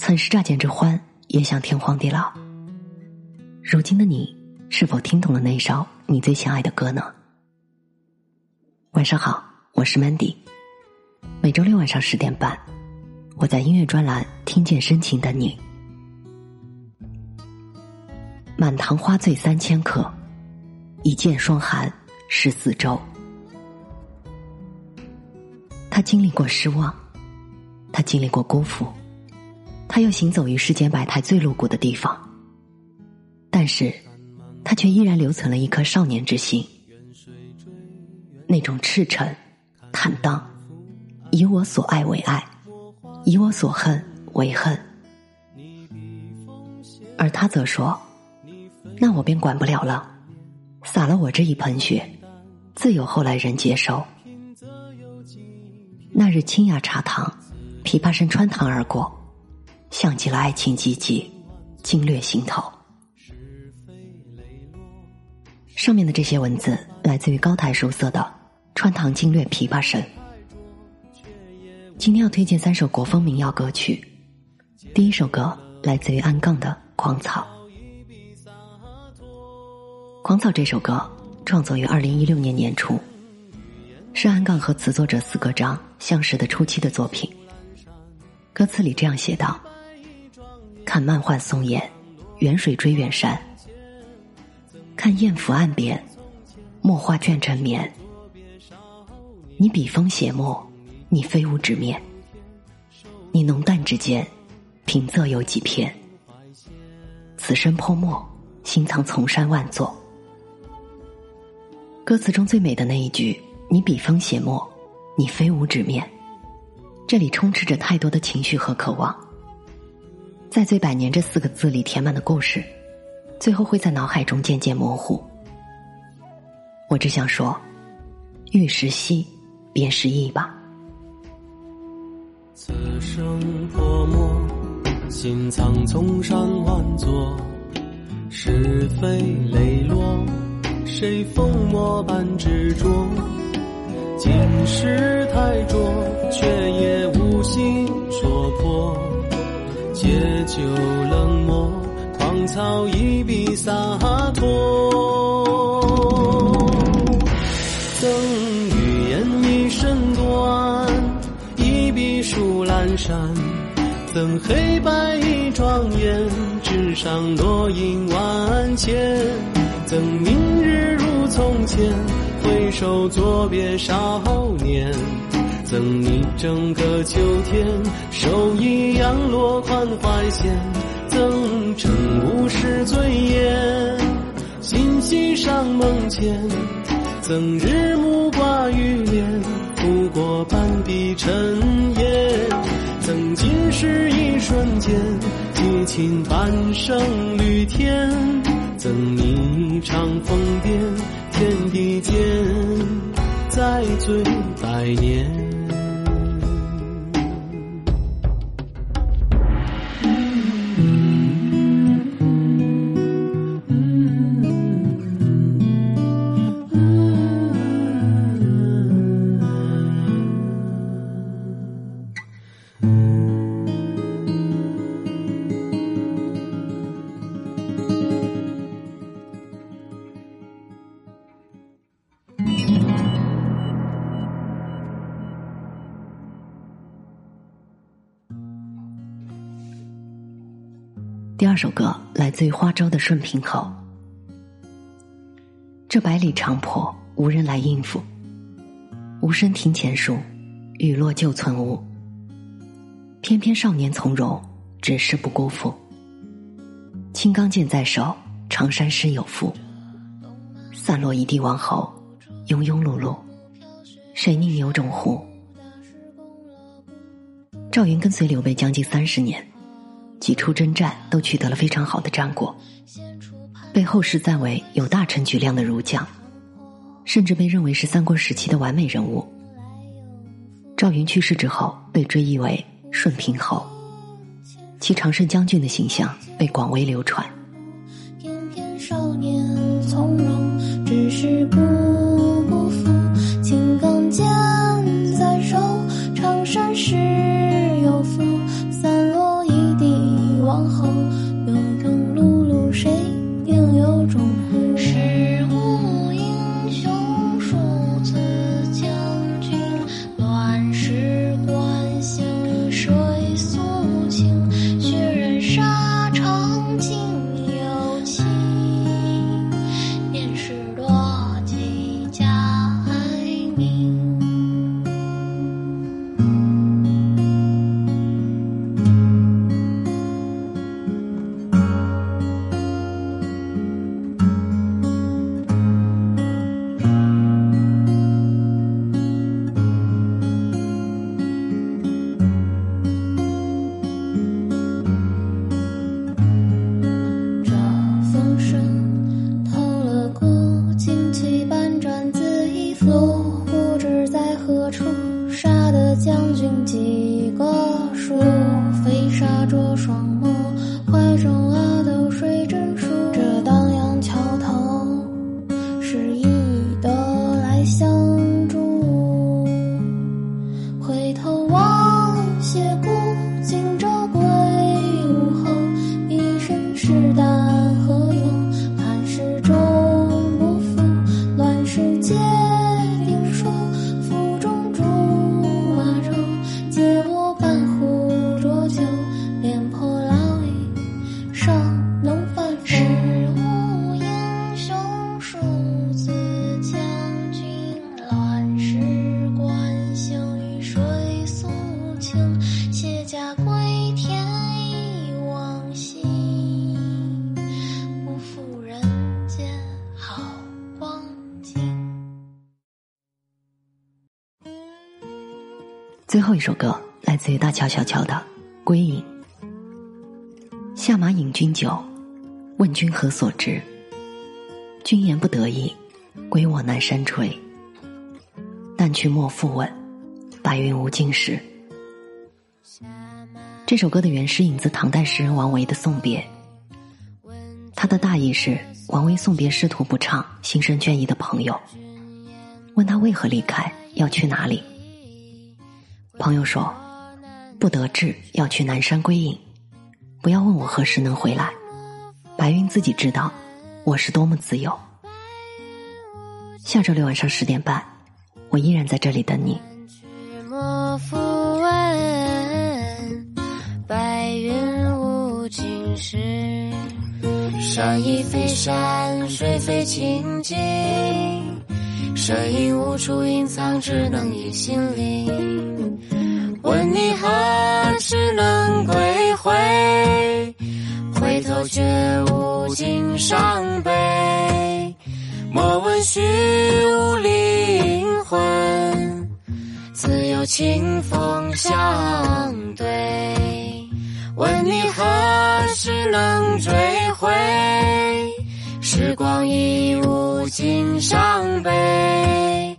曾是乍见之欢，也想天荒地老。如今的你，是否听懂了那首你最心爱的歌呢？晚上好，我是 Mandy。每周六晚上十点半，我在音乐专栏听见深情的你。满堂花醉三千客，一剑霜寒十四州。他经历过失望，他经历过辜负。他又行走于世间百态最露骨的地方，但是，他却依然留存了一颗少年之心，那种赤诚、坦荡，以我所爱为爱，以我所恨为恨。而他则说：“那我便管不了了，洒了我这一盆血，自有后来人接受。”那日清雅茶堂，琵琶声穿堂而过。像极了爱情寂寂，惊掠心头。上面的这些文字来自于高台书色的《穿堂惊掠琵琶声》。今天要推荐三首国风民谣歌曲。第一首歌来自于安杠的《狂草》。《狂草》这首歌创作于二零一六年年初，是安杠和词作者四个章相识的初期的作品。歌词里这样写道。看漫画松岩，远水追远山。看雁伏岸边，墨画卷成绵。你笔锋写墨，你飞舞纸面。你浓淡之间，平仄有几篇？此生泼墨，心藏丛山万座。歌词中最美的那一句“你笔锋写墨，你飞舞纸面”，这里充斥着太多的情绪和渴望。在“醉百年”这四个字里填满的故事，最后会在脑海中渐渐模糊。我只想说，欲时兮，便是意吧。此生泼墨，心藏丛山万座，是非磊落，谁风魔般执着？今世太浊，却也无酒冷漠，狂草一笔洒脱。赠予言一身短，一笔书阑珊。赠黑白一庄严，纸上落英万千。赠明日如从前，回首作别少年。赠你整个秋天，手一扬落款怀线，赠晨雾是醉烟，心系上梦前，赠日暮挂玉帘，拂过半壁尘烟，赠今世一瞬间，激情半生绿天，赠你一场疯癫，天地间再醉百年。二首歌来自于花粥的《顺平侯》。这百里长坡无人来应付，无声庭前树，雨落旧村屋。偏偏少年从容，只是不辜负。青钢剑在手，长衫诗有赋。散落一地王侯，庸庸碌碌，谁宁有种乎？赵云跟随刘备将近三十年。几处征战都取得了非常好的战果，被后世赞为有大臣举量的儒将，甚至被认为是三国时期的完美人物。赵云去世之后，被追忆为顺平侯，其常胜将军的形象被广为流传。翩翩少年从容，只是不辜负青钢剑在手，长衫诗归田往昔，不负人间好光景。最后一首歌来自于大乔小乔的《归隐》。下马饮君酒，问君何所知？君言不得意，归卧南山陲。但去莫复问，白云无尽时。这首歌的原诗引自唐代诗人王维的《送别》，他的大意是王维送别仕途不畅、心生倦意的朋友，问他为何离开，要去哪里。朋友说：“不得志，要去南山归隐。不要问我何时能回来，白云自己知道，我是多么自由。”下周六晚上十点半，我依然在这里等你。是。山亦非山，水非清净，身影无处隐藏，只能隐心灵。问你何时能归回？回头却无尽伤悲。莫问虚无灵魂，自有清风相对。只能追回？时光已无尽伤悲。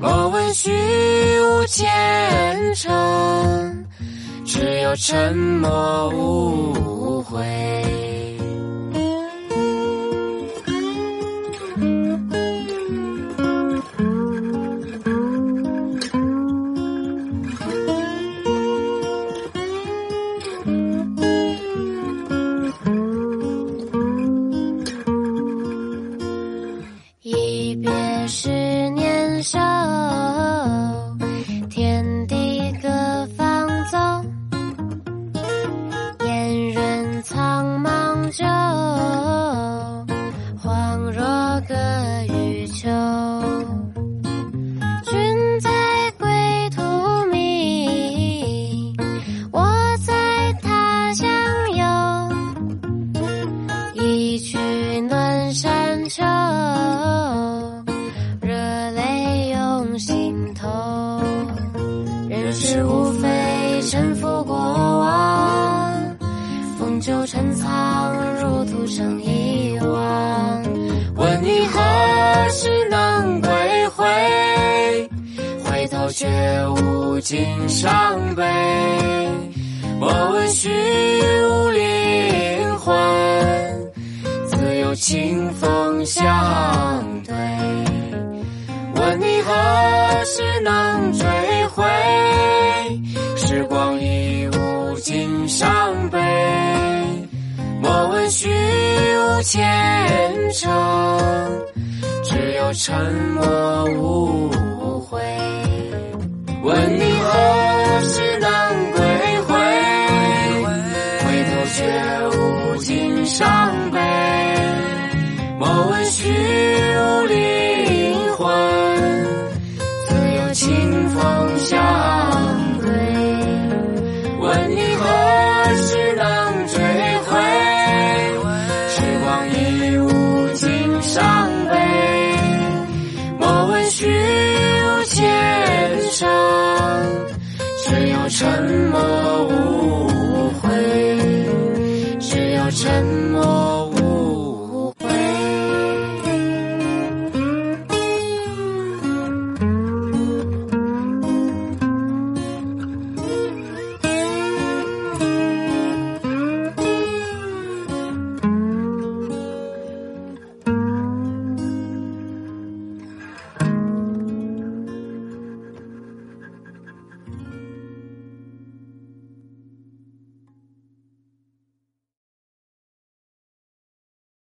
莫问虚无前程，只有沉默无悔。我是年少，尽伤悲。莫问虚无灵魂，自有清风相对。问你何时能追回？时光已无尽伤悲。莫问虚无前程，只有沉默无却无尽伤悲。莫问虚